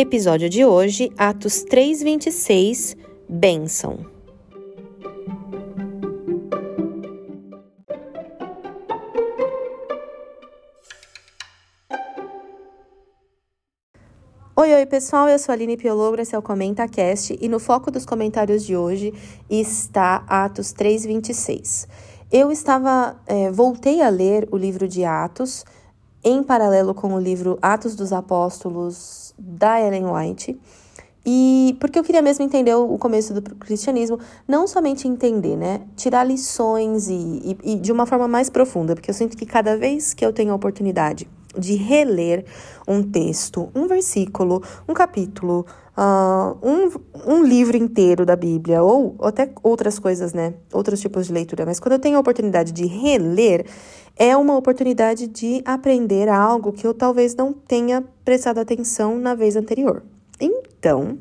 Episódio de hoje, Atos 3:26, bênção. Oi, oi pessoal, eu sou a Aline Piologra, esse é o ComentaCast e no foco dos comentários de hoje está Atos 3,26. Eu estava, é, voltei a ler o livro de Atos em paralelo com o livro Atos dos Apóstolos da Ellen White. E porque eu queria mesmo entender o começo do cristianismo, não somente entender, né? Tirar lições e, e, e de uma forma mais profunda, porque eu sinto que cada vez que eu tenho a oportunidade de reler um texto, um versículo, um capítulo, uh, um, um livro inteiro da Bíblia, ou até outras coisas, né? Outros tipos de leitura. Mas quando eu tenho a oportunidade de reler, é uma oportunidade de aprender algo que eu talvez não tenha prestado atenção na vez anterior. Então,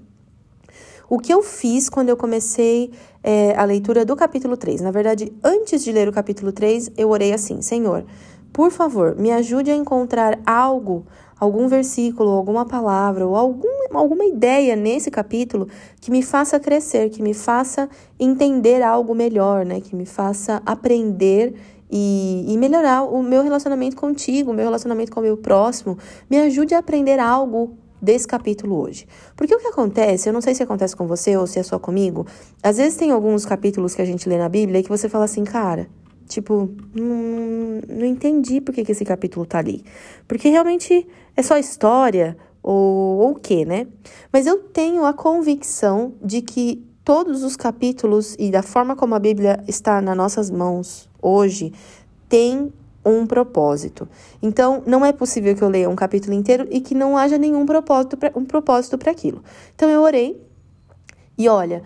o que eu fiz quando eu comecei é, a leitura do capítulo 3? Na verdade, antes de ler o capítulo 3, eu orei assim: Senhor, por favor, me ajude a encontrar algo, algum versículo, alguma palavra ou algum, alguma ideia nesse capítulo que me faça crescer, que me faça entender algo melhor, né? Que me faça aprender e, e, melhorar o meu relacionamento contigo, o meu relacionamento com o meu próximo. Me ajude a aprender algo desse capítulo hoje. Porque o que acontece, eu não sei se acontece com você ou se é só comigo, às vezes tem alguns capítulos que a gente lê na Bíblia que você fala assim, cara, Tipo, não, entendi por que, que esse capítulo tá ali. Porque realmente é só história ou o quê, né? Mas eu tenho a convicção de que todos os capítulos e da forma como a Bíblia está nas nossas mãos hoje tem um propósito. Então, não é possível que eu leia um capítulo inteiro e que não haja nenhum propósito pra, um propósito para aquilo. Então, eu orei e olha,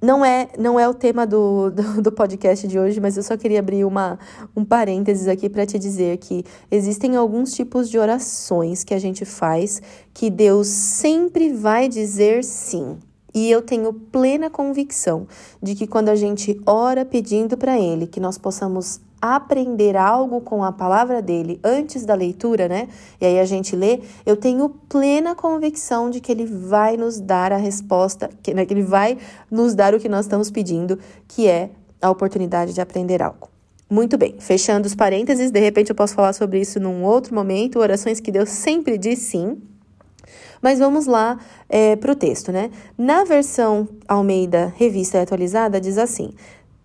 não é, não é o tema do, do, do, podcast de hoje, mas eu só queria abrir uma, um parênteses aqui para te dizer que existem alguns tipos de orações que a gente faz que Deus sempre vai dizer sim. E eu tenho plena convicção de que quando a gente ora pedindo para Ele que nós possamos aprender algo com a palavra dele antes da leitura, né? E aí a gente lê, eu tenho plena convicção de que ele vai nos dar a resposta, que, né, que ele vai nos dar o que nós estamos pedindo, que é a oportunidade de aprender algo. Muito bem, fechando os parênteses, de repente eu posso falar sobre isso num outro momento, orações que Deus sempre diz sim. Mas vamos lá é, para o texto, né? Na versão Almeida Revista Atualizada, diz assim: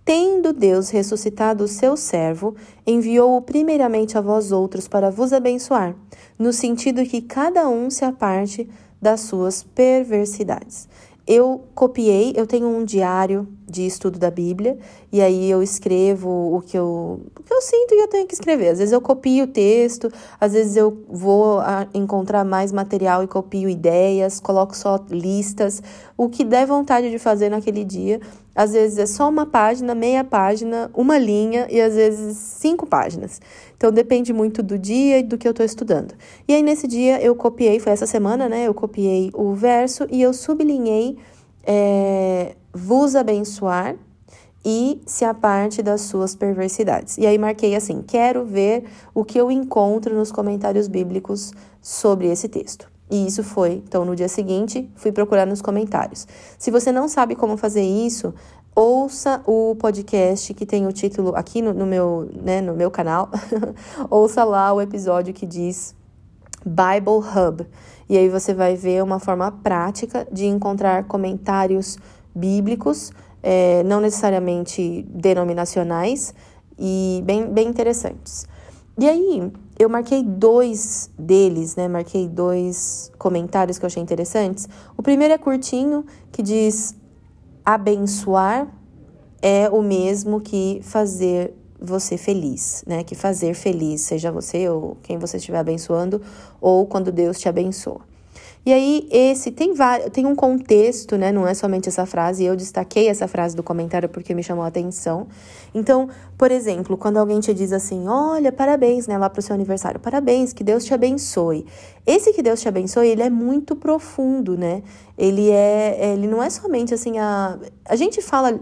Tendo Deus ressuscitado o seu servo, enviou-o primeiramente a vós outros para vos abençoar, no sentido que cada um se aparte das suas perversidades. Eu copiei, eu tenho um diário de estudo da Bíblia, e aí eu escrevo o que eu, o que eu sinto e eu tenho que escrever. Às vezes eu copio o texto, às vezes eu vou encontrar mais material e copio ideias, coloco só listas, o que der vontade de fazer naquele dia. Às vezes é só uma página, meia página, uma linha e às vezes cinco páginas. Então depende muito do dia e do que eu estou estudando. E aí nesse dia eu copiei, foi essa semana, né? Eu copiei o verso e eu sublinhei é, vos abençoar e se aparte das suas perversidades. E aí marquei assim: quero ver o que eu encontro nos comentários bíblicos sobre esse texto. E isso foi, então no dia seguinte, fui procurar nos comentários. Se você não sabe como fazer isso, ouça o podcast que tem o título aqui no, no meu, né, no meu canal. ouça lá o episódio que diz Bible Hub. E aí você vai ver uma forma prática de encontrar comentários bíblicos, é, não necessariamente denominacionais, e bem, bem interessantes. E aí, eu marquei dois deles, né? Marquei dois comentários que eu achei interessantes. O primeiro é curtinho, que diz: abençoar é o mesmo que fazer você feliz, né? Que fazer feliz, seja você ou quem você estiver abençoando, ou quando Deus te abençoa. E aí, esse tem vários, tem um contexto, né? Não é somente essa frase. Eu destaquei essa frase do comentário porque me chamou a atenção. Então, por exemplo, quando alguém te diz assim: olha, parabéns, né? Lá pro seu aniversário, parabéns, que Deus te abençoe. Esse que Deus te abençoe, ele é muito profundo, né? Ele é. Ele não é somente assim a. A gente fala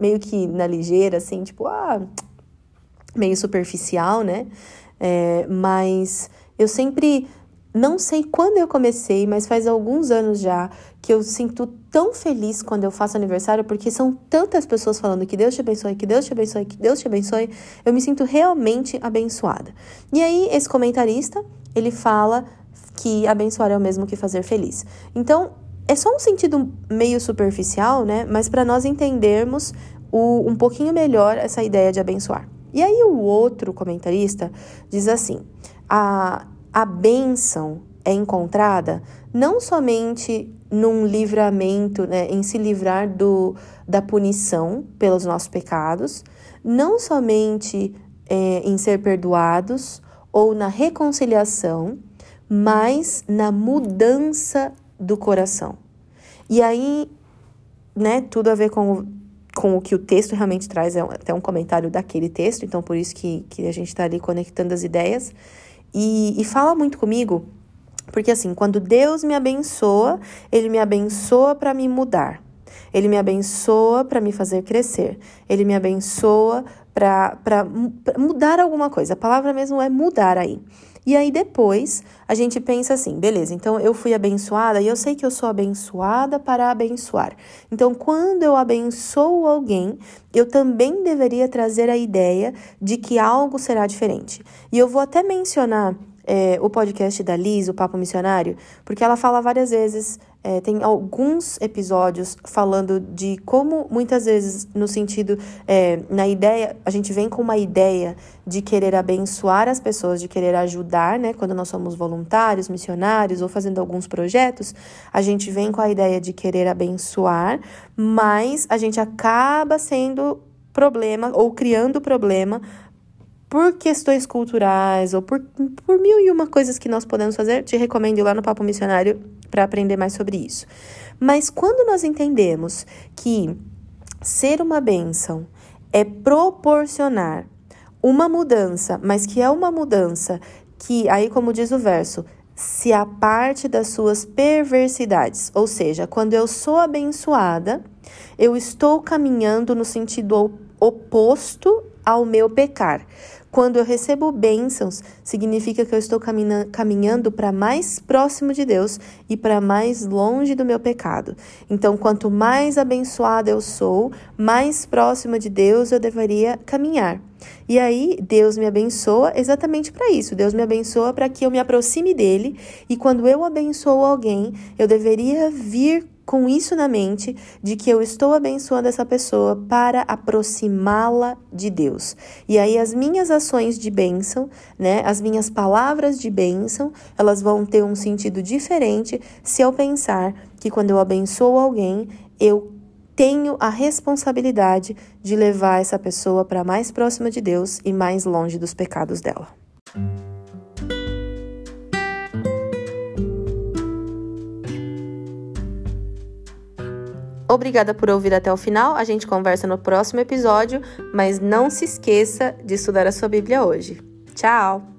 meio que na ligeira, assim, tipo, ah, meio superficial, né? É, mas eu sempre não sei quando eu comecei, mas faz alguns anos já que eu sinto tão feliz quando eu faço aniversário, porque são tantas pessoas falando que Deus te abençoe, que Deus te abençoe, que Deus te abençoe. Eu me sinto realmente abençoada. E aí, esse comentarista, ele fala que abençoar é o mesmo que fazer feliz. Então, é só um sentido meio superficial, né? Mas para nós entendermos o, um pouquinho melhor essa ideia de abençoar. E aí, o outro comentarista diz assim: a a bênção é encontrada não somente num livramento, né, em se livrar do, da punição pelos nossos pecados, não somente é, em ser perdoados ou na reconciliação, mas na mudança do coração. E aí, né, tudo a ver com, com o que o texto realmente traz, é até um comentário daquele texto, então por isso que, que a gente está ali conectando as ideias. E, e fala muito comigo, porque assim, quando Deus me abençoa, Ele me abençoa para me mudar. Ele me abençoa para me fazer crescer. Ele me abençoa para mudar alguma coisa. A palavra mesmo é mudar aí. E aí depois a gente pensa assim, beleza, então eu fui abençoada e eu sei que eu sou abençoada para abençoar. Então, quando eu abençoo alguém, eu também deveria trazer a ideia de que algo será diferente. E eu vou até mencionar é, o podcast da Liz, o Papo Missionário, porque ela fala várias vezes, é, tem alguns episódios falando de como muitas vezes, no sentido, é, na ideia, a gente vem com uma ideia de querer abençoar as pessoas, de querer ajudar, né? Quando nós somos voluntários, missionários ou fazendo alguns projetos, a gente vem com a ideia de querer abençoar, mas a gente acaba sendo problema ou criando problema por questões culturais ou por, por mil e uma coisas que nós podemos fazer, te recomendo ir lá no Papo Missionário para aprender mais sobre isso. Mas quando nós entendemos que ser uma bênção é proporcionar uma mudança, mas que é uma mudança que, aí como diz o verso, se a parte das suas perversidades, ou seja, quando eu sou abençoada, eu estou caminhando no sentido oposto ao meu pecar. Quando eu recebo bênçãos, significa que eu estou caminhando para mais próximo de Deus e para mais longe do meu pecado. Então, quanto mais abençoada eu sou, mais próxima de Deus eu deveria caminhar. E aí, Deus me abençoa exatamente para isso. Deus me abençoa para que eu me aproxime dele. E quando eu abençoo alguém, eu deveria vir com isso na mente de que eu estou abençoando essa pessoa para aproximá-la de Deus. E aí as minhas ações de bênção, né, as minhas palavras de bênção, elas vão ter um sentido diferente se eu pensar que quando eu abençoo alguém, eu tenho a responsabilidade de levar essa pessoa para mais próxima de Deus e mais longe dos pecados dela. Obrigada por ouvir até o final. A gente conversa no próximo episódio, mas não se esqueça de estudar a sua Bíblia hoje. Tchau!